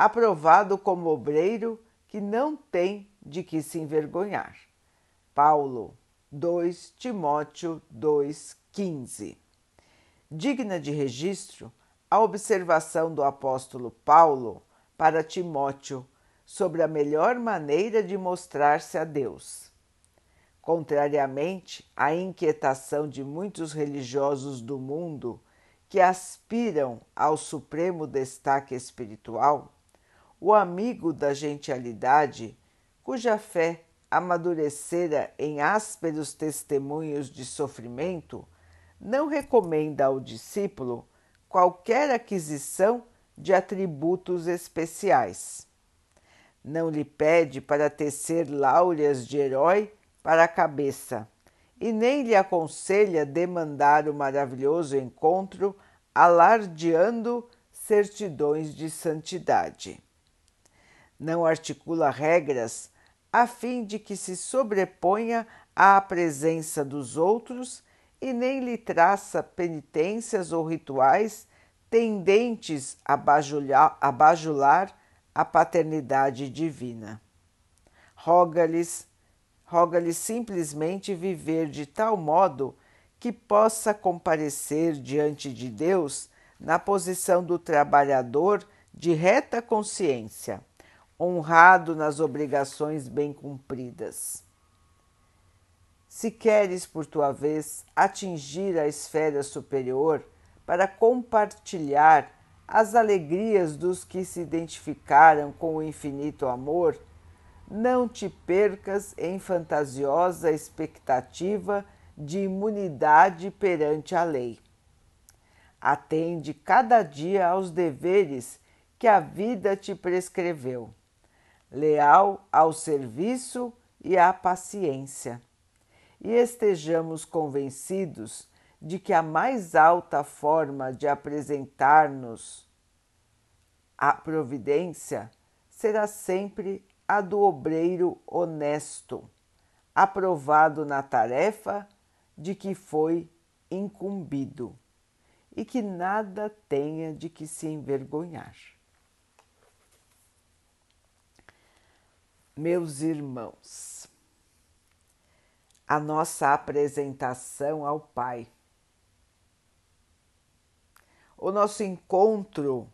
aprovado como obreiro que não tem de que se envergonhar. Paulo 2 Timóteo 2,15 Digna de registro a observação do apóstolo Paulo para Timóteo sobre a melhor maneira de mostrar-se a Deus. Contrariamente à inquietação de muitos religiosos do mundo que aspiram ao supremo destaque espiritual, o amigo da gentialidade, cuja fé amadurecera em ásperos testemunhos de sofrimento, não recomenda ao discípulo qualquer aquisição de atributos especiais. Não lhe pede para tecer láureas de herói para a cabeça e nem lhe aconselha demandar o maravilhoso encontro alardeando certidões de santidade não articula regras a fim de que se sobreponha à presença dos outros e nem lhe traça penitências ou rituais tendentes a bajular, a bajular a paternidade divina. Roga-lhes roga-lhe simplesmente viver de tal modo que possa comparecer diante de Deus na posição do trabalhador de reta consciência honrado nas obrigações bem cumpridas. Se queres, por tua vez, atingir a esfera superior para compartilhar as alegrias dos que se identificaram com o infinito amor, não te percas em fantasiosa expectativa de imunidade perante a lei. Atende cada dia aos deveres que a vida te prescreveu leal ao serviço e à paciência, e estejamos convencidos de que a mais alta forma de apresentar-nos a providência será sempre a do obreiro honesto, aprovado na tarefa de que foi incumbido e que nada tenha de que se envergonhar. Meus irmãos, a nossa apresentação ao Pai, o nosso encontro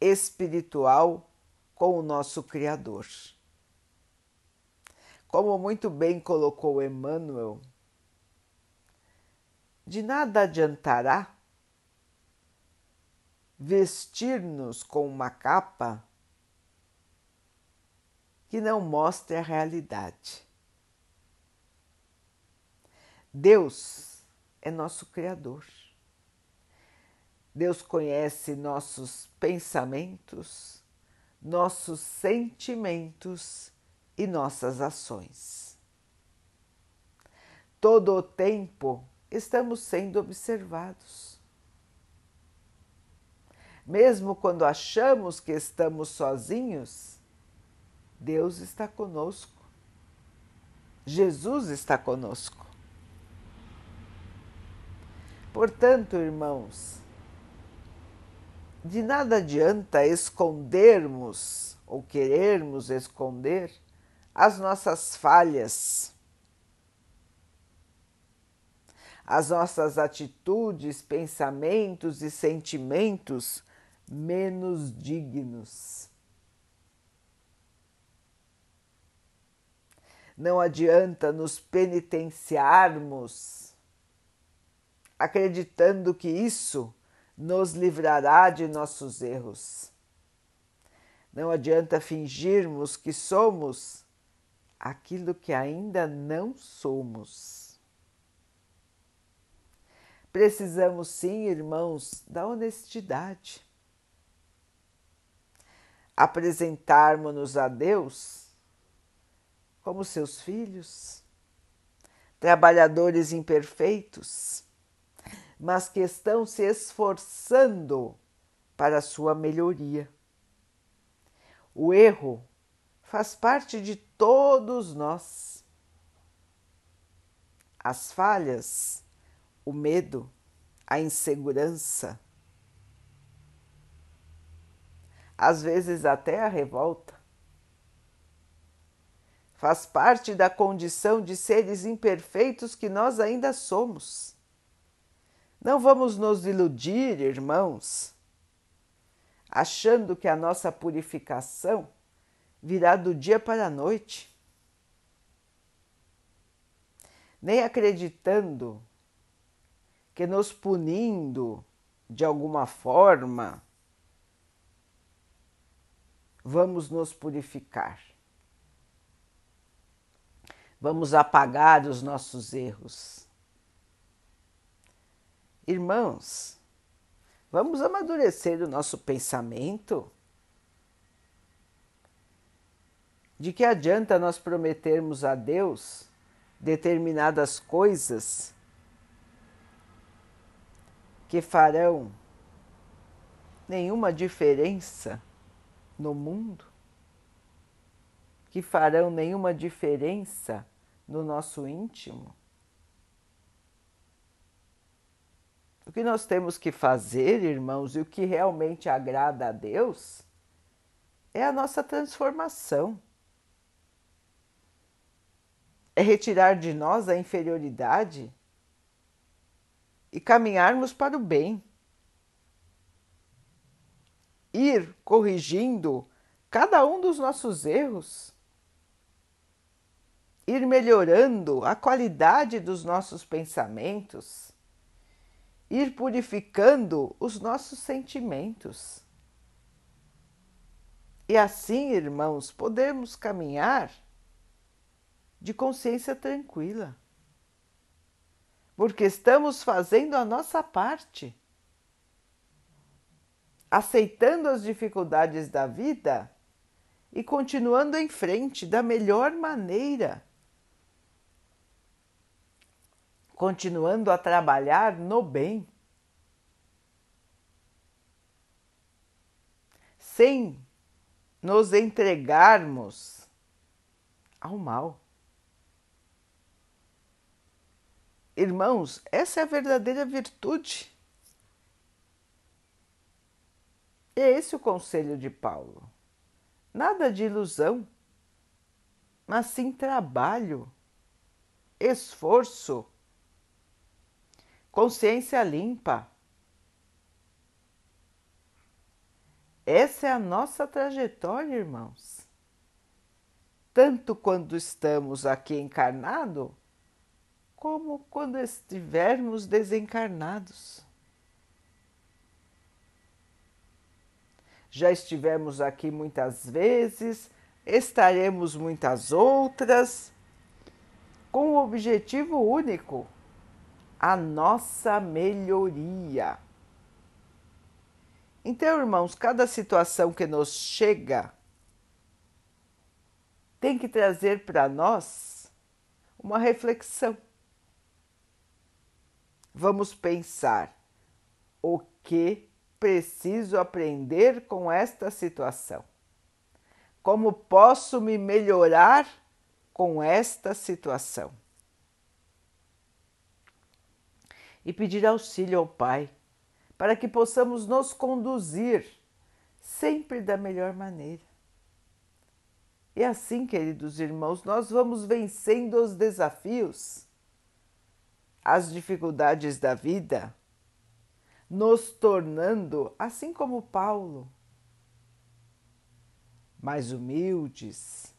espiritual com o nosso Criador. Como muito bem colocou Emmanuel, de nada adiantará vestir-nos com uma capa que não mostre a realidade. Deus é nosso Criador. Deus conhece nossos pensamentos, nossos sentimentos e nossas ações. Todo o tempo estamos sendo observados. Mesmo quando achamos que estamos sozinhos, Deus está conosco. Jesus está conosco. Portanto, irmãos, de nada adianta escondermos ou querermos esconder as nossas falhas, as nossas atitudes, pensamentos e sentimentos menos dignos. Não adianta nos penitenciarmos acreditando que isso nos livrará de nossos erros. Não adianta fingirmos que somos aquilo que ainda não somos. Precisamos sim, irmãos, da honestidade. apresentarmos-nos a Deus como seus filhos, trabalhadores imperfeitos, mas que estão se esforçando para sua melhoria. O erro faz parte de todos nós. As falhas, o medo, a insegurança, às vezes até a revolta. Faz parte da condição de seres imperfeitos que nós ainda somos. Não vamos nos iludir, irmãos, achando que a nossa purificação virá do dia para a noite, nem acreditando que nos punindo de alguma forma vamos nos purificar. Vamos apagar os nossos erros. Irmãos, vamos amadurecer o nosso pensamento. De que adianta nós prometermos a Deus determinadas coisas que farão nenhuma diferença no mundo, que farão nenhuma diferença no nosso íntimo. O que nós temos que fazer, irmãos, e o que realmente agrada a Deus é a nossa transformação. É retirar de nós a inferioridade e caminharmos para o bem ir corrigindo cada um dos nossos erros, ir melhorando a qualidade dos nossos pensamentos, ir purificando os nossos sentimentos. E assim, irmãos, podemos caminhar de consciência tranquila, porque estamos fazendo a nossa parte aceitando as dificuldades da vida e continuando em frente da melhor maneira. Continuando a trabalhar no bem. Sem nos entregarmos ao mal. Irmãos, essa é a verdadeira virtude. É esse o conselho de Paulo. Nada de ilusão, mas sim trabalho, esforço, consciência limpa. Essa é a nossa trajetória, irmãos. Tanto quando estamos aqui encarnado, como quando estivermos desencarnados. já estivemos aqui muitas vezes, estaremos muitas outras, com o objetivo único: a nossa melhoria. Então, irmãos, cada situação que nos chega tem que trazer para nós uma reflexão. Vamos pensar o que preciso aprender com esta situação? Como posso me melhorar com esta situação? E pedir auxílio ao Pai para que possamos nos conduzir sempre da melhor maneira. E assim, queridos irmãos, nós vamos vencendo os desafios, as dificuldades da vida nos tornando, assim como Paulo, mais humildes,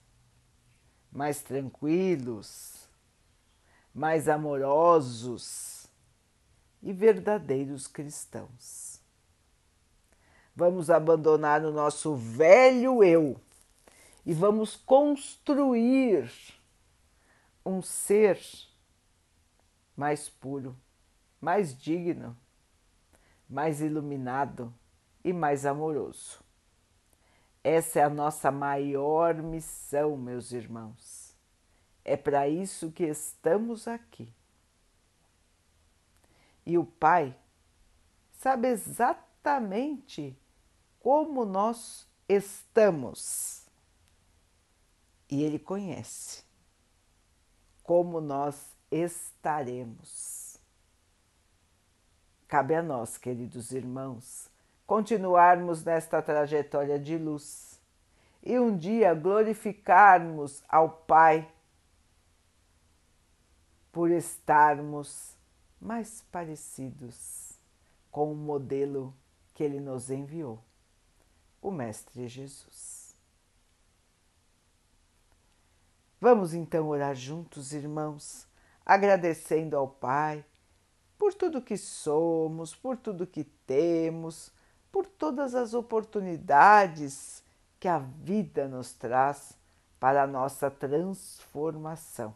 mais tranquilos, mais amorosos e verdadeiros cristãos. Vamos abandonar o nosso velho eu e vamos construir um ser mais puro, mais digno mais iluminado e mais amoroso. Essa é a nossa maior missão, meus irmãos. É para isso que estamos aqui. E o Pai sabe exatamente como nós estamos. E Ele conhece como nós estaremos. Cabe a nós, queridos irmãos, continuarmos nesta trajetória de luz e um dia glorificarmos ao Pai por estarmos mais parecidos com o modelo que Ele nos enviou, o Mestre Jesus. Vamos então orar juntos, irmãos, agradecendo ao Pai por tudo que somos, por tudo que temos, por todas as oportunidades que a vida nos traz para a nossa transformação,